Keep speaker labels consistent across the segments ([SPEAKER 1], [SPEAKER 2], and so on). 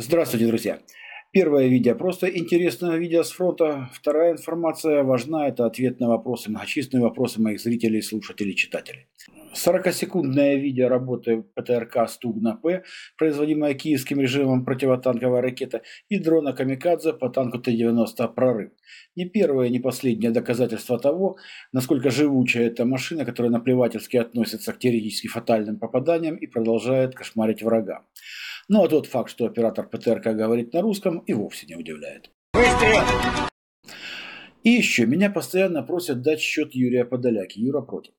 [SPEAKER 1] Здравствуйте, друзья! Первое видео просто интересное видео с фронта. Вторая информация важна. Это ответ на вопросы, многочисленные вопросы моих зрителей, слушателей, читателей. 40-секундное видео работы ПТРК «Стугна-П», производимое киевским режимом противотанковая ракета, и дрона «Камикадзе» по танку Т-90 «Прорыв». Не первое, не последнее доказательство того, насколько живучая эта машина, которая наплевательски относится к теоретически фатальным попаданиям и продолжает кошмарить врага. Ну а тот факт, что оператор ПТРК говорит на русском, и вовсе не удивляет. Выстрел! И еще, меня постоянно просят дать счет Юрия Подоляки. Юра против.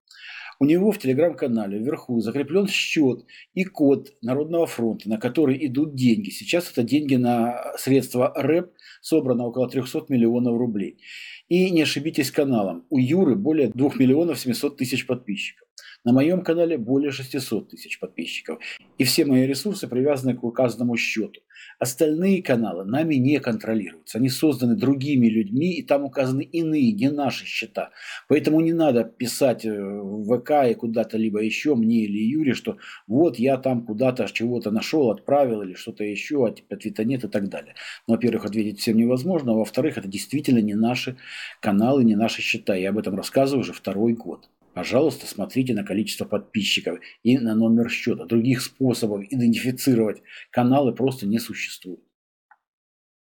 [SPEAKER 1] У него в телеграм-канале вверху закреплен счет и код Народного фронта, на который идут деньги. Сейчас это деньги на средства РЭП, собрано около 300 миллионов рублей. И не ошибитесь каналом, у Юры более 2 миллионов 700 тысяч подписчиков. На моем канале более 600 тысяч подписчиков. И все мои ресурсы привязаны к указанному счету. Остальные каналы нами не контролируются. Они созданы другими людьми, и там указаны иные, не наши счета. Поэтому не надо писать э, в ВК и куда-то либо еще мне или Юре, что вот я там куда-то чего-то нашел, отправил или что-то еще, а ответа нет и так далее. Ну, во-первых, ответить всем невозможно, а во-вторых, это действительно не наши каналы, не наши счета. Я об этом рассказываю уже второй год. Пожалуйста, смотрите на количество подписчиков и на номер счета. Других способов идентифицировать каналы просто не существует.